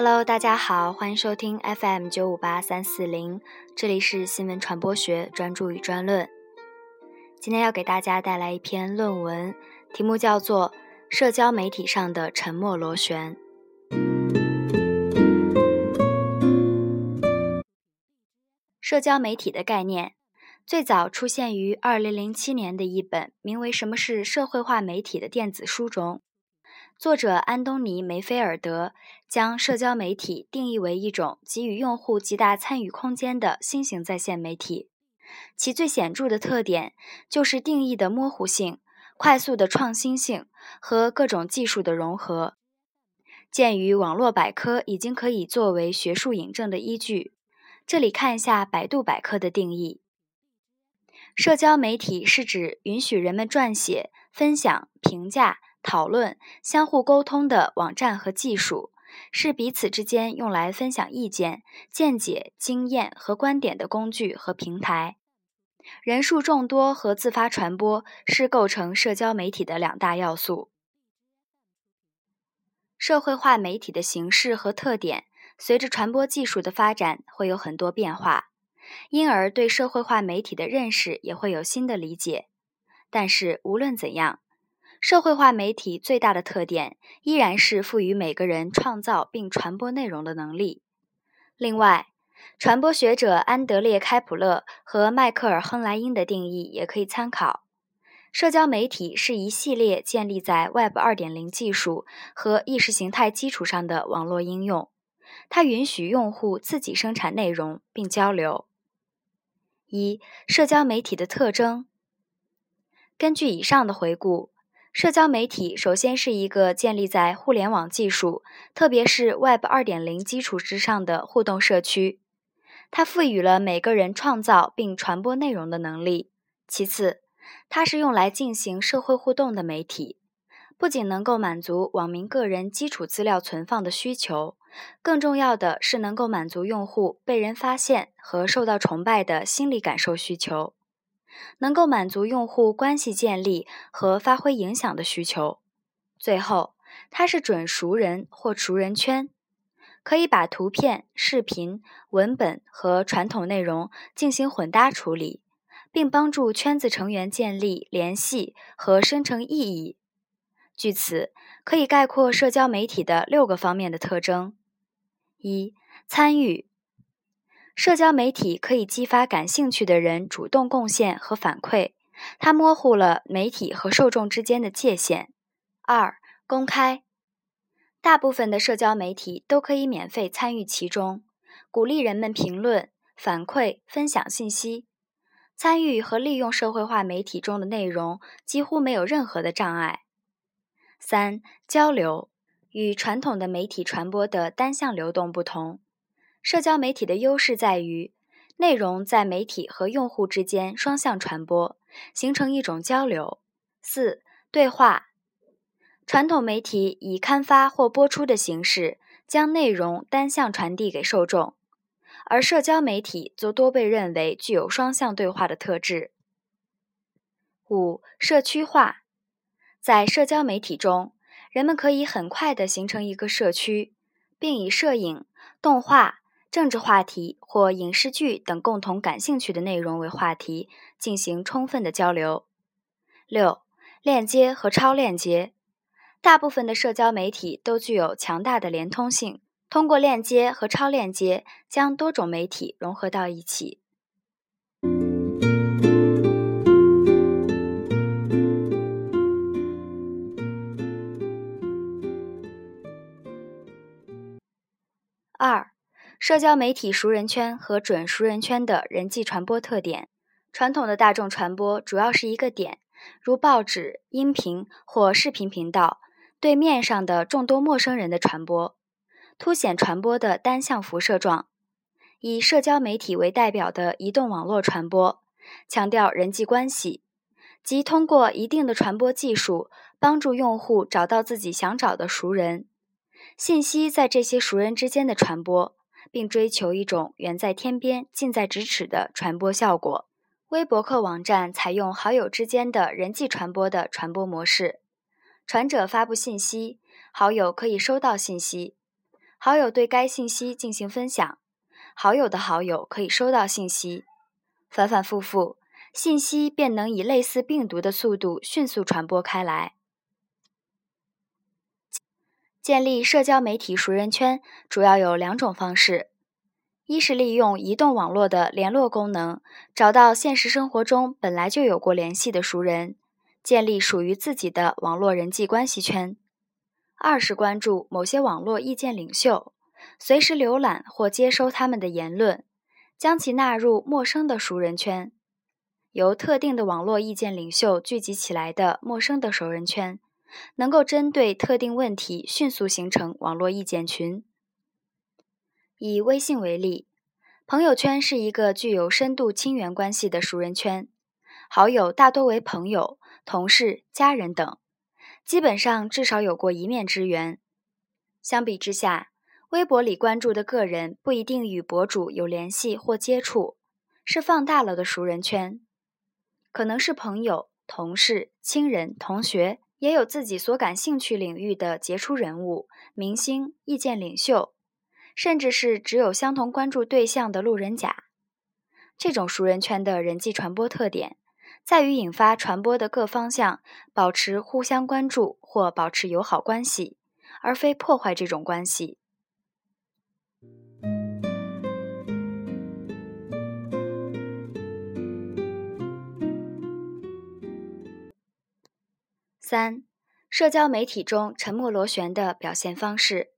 Hello，大家好，欢迎收听 FM 九五八三四零，这里是新闻传播学专注与专论。今天要给大家带来一篇论文，题目叫做《社交媒体上的沉默螺旋》。社交媒体的概念最早出现于二零零七年的一本名为《什么是社会化媒体》的电子书中。作者安东尼·梅菲尔德将社交媒体定义为一种给予用户极大参与空间的新型在线媒体，其最显著的特点就是定义的模糊性、快速的创新性和各种技术的融合。鉴于网络百科已经可以作为学术引证的依据，这里看一下百度百科的定义：社交媒体是指允许人们撰写、分享、评价。讨论、相互沟通的网站和技术，是彼此之间用来分享意见、见解、经验和观点的工具和平台。人数众多和自发传播是构成社交媒体的两大要素。社会化媒体的形式和特点，随着传播技术的发展会有很多变化，因而对社会化媒体的认识也会有新的理解。但是无论怎样，社会化媒体最大的特点依然是赋予每个人创造并传播内容的能力。另外，传播学者安德烈·开普勒和迈克尔·亨莱因的定义也可以参考：社交媒体是一系列建立在 Web 2.0技术和意识形态基础上的网络应用，它允许用户自己生产内容并交流。一、社交媒体的特征。根据以上的回顾。社交媒体首先是一个建立在互联网技术，特别是 Web 2.0基础之上的互动社区，它赋予了每个人创造并传播内容的能力。其次，它是用来进行社会互动的媒体，不仅能够满足网民个人基础资料存放的需求，更重要的是能够满足用户被人发现和受到崇拜的心理感受需求。能够满足用户关系建立和发挥影响的需求。最后，它是准熟人或熟人圈，可以把图片、视频、文本和传统内容进行混搭处理，并帮助圈子成员建立联系和生成意义。据此，可以概括社交媒体的六个方面的特征：一、参与。社交媒体可以激发感兴趣的人主动贡献和反馈，它模糊了媒体和受众之间的界限。二、公开，大部分的社交媒体都可以免费参与其中，鼓励人们评论、反馈、分享信息。参与和利用社会化媒体中的内容几乎没有任何的障碍。三、交流，与传统的媒体传播的单向流动不同。社交媒体的优势在于，内容在媒体和用户之间双向传播，形成一种交流。四、对话。传统媒体以刊发或播出的形式将内容单向传递给受众，而社交媒体则多被认为具有双向对话的特质。五、社区化。在社交媒体中，人们可以很快地形成一个社区，并以摄影、动画。政治话题或影视剧等共同感兴趣的内容为话题，进行充分的交流。六、链接和超链接，大部分的社交媒体都具有强大的连通性，通过链接和超链接将多种媒体融合到一起。二。社交媒体熟人圈和准熟人圈的人际传播特点。传统的大众传播主要是一个点，如报纸、音频或视频频道，对面上的众多陌生人的传播，凸显传播的单向辐射状。以社交媒体为代表的移动网络传播，强调人际关系，即通过一定的传播技术，帮助用户找到自己想找的熟人，信息在这些熟人之间的传播。并追求一种远在天边、近在咫尺的传播效果。微博客网站采用好友之间的人际传播的传播模式，传者发布信息，好友可以收到信息。好友对该信息进行分享，好友的好友可以收到信息，反反复复，信息便能以类似病毒的速度迅速传播开来。建立社交媒体熟人圈主要有两种方式：一是利用移动网络的联络功能，找到现实生活中本来就有过联系的熟人，建立属于自己的网络人际关系圈；二是关注某些网络意见领袖，随时浏览或接收他们的言论，将其纳入陌生的熟人圈，由特定的网络意见领袖聚集起来的陌生的熟人圈。能够针对特定问题迅速形成网络意见群。以微信为例，朋友圈是一个具有深度亲缘关系的熟人圈，好友大多为朋友、同事、家人等，基本上至少有过一面之缘。相比之下，微博里关注的个人不一定与博主有联系或接触，是放大了的熟人圈，可能是朋友、同事、亲人、同学。也有自己所感兴趣领域的杰出人物、明星、意见领袖，甚至是只有相同关注对象的路人甲。这种熟人圈的人际传播特点，在于引发传播的各方向保持互相关注或保持友好关系，而非破坏这种关系。三、社交媒体中沉默螺旋的表现方式。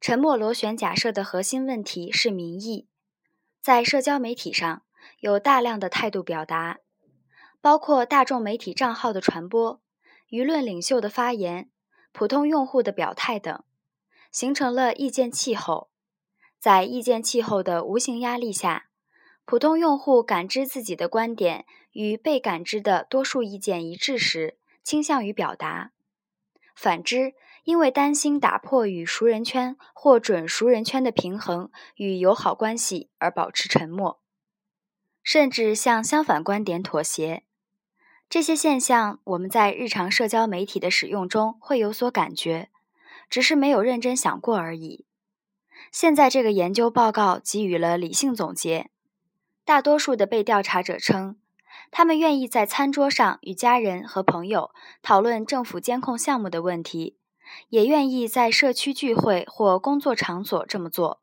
沉默螺旋假设的核心问题是民意。在社交媒体上，有大量的态度表达，包括大众媒体账号的传播、舆论领袖的发言、普通用户的表态等，形成了意见气候。在意见气候的无形压力下，普通用户感知自己的观点与被感知的多数意见一致时，倾向于表达，反之，因为担心打破与熟人圈或准熟人圈的平衡与友好关系而保持沉默，甚至向相反观点妥协。这些现象，我们在日常社交媒体的使用中会有所感觉，只是没有认真想过而已。现在这个研究报告给予了理性总结，大多数的被调查者称。他们愿意在餐桌上与家人和朋友讨论政府监控项目的问题，也愿意在社区聚会或工作场所这么做。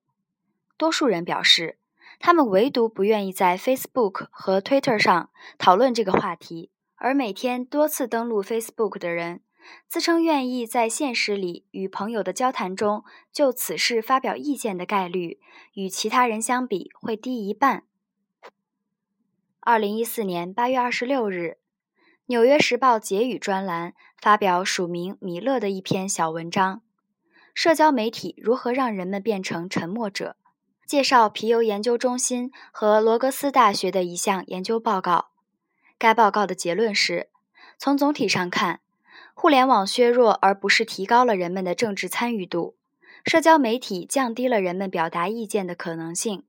多数人表示，他们唯独不愿意在 Facebook 和 Twitter 上讨论这个话题。而每天多次登录 Facebook 的人，自称愿意在现实里与朋友的交谈中就此事发表意见的概率，与其他人相比会低一半。二零一四年八月二十六日，《纽约时报》结语专栏发表署名米勒的一篇小文章：“社交媒体如何让人们变成沉默者？”介绍皮尤研究中心和罗格斯大学的一项研究报告。该报告的结论是：从总体上看，互联网削弱而不是提高了人们的政治参与度，社交媒体降低了人们表达意见的可能性。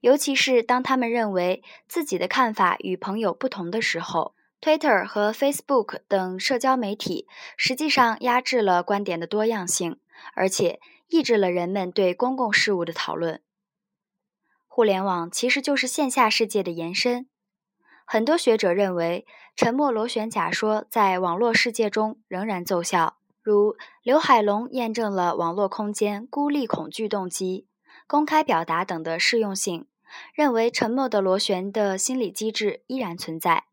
尤其是当他们认为自己的看法与朋友不同的时候，Twitter 和 Facebook 等社交媒体实际上压制了观点的多样性，而且抑制了人们对公共事务的讨论。互联网其实就是线下世界的延伸。很多学者认为，沉默螺旋假说在网络世界中仍然奏效，如刘海龙验证了网络空间孤立恐惧动机。公开表达等的适用性，认为沉默的螺旋的心理机制依然存在。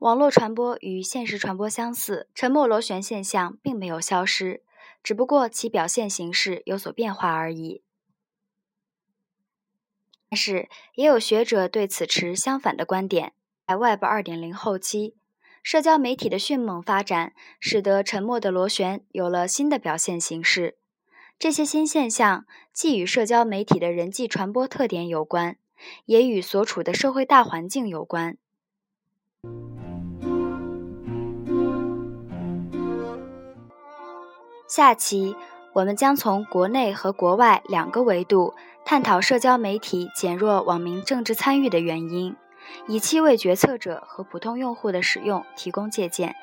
网络传播与现实传播相似，沉默螺旋现象并没有消失，只不过其表现形式有所变化而已。但是，也有学者对此持相反的观点。在 Web 2.0后期，社交媒体的迅猛发展，使得沉默的螺旋有了新的表现形式。这些新现象既与社交媒体的人际传播特点有关，也与所处的社会大环境有关。下期我们将从国内和国外两个维度探讨社交媒体减弱网民政治参与的原因，以期为决策者和普通用户的使用提供借鉴。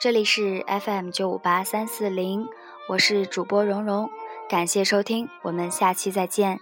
这里是 FM 九五八三四零，我是主播蓉蓉，感谢收听，我们下期再见。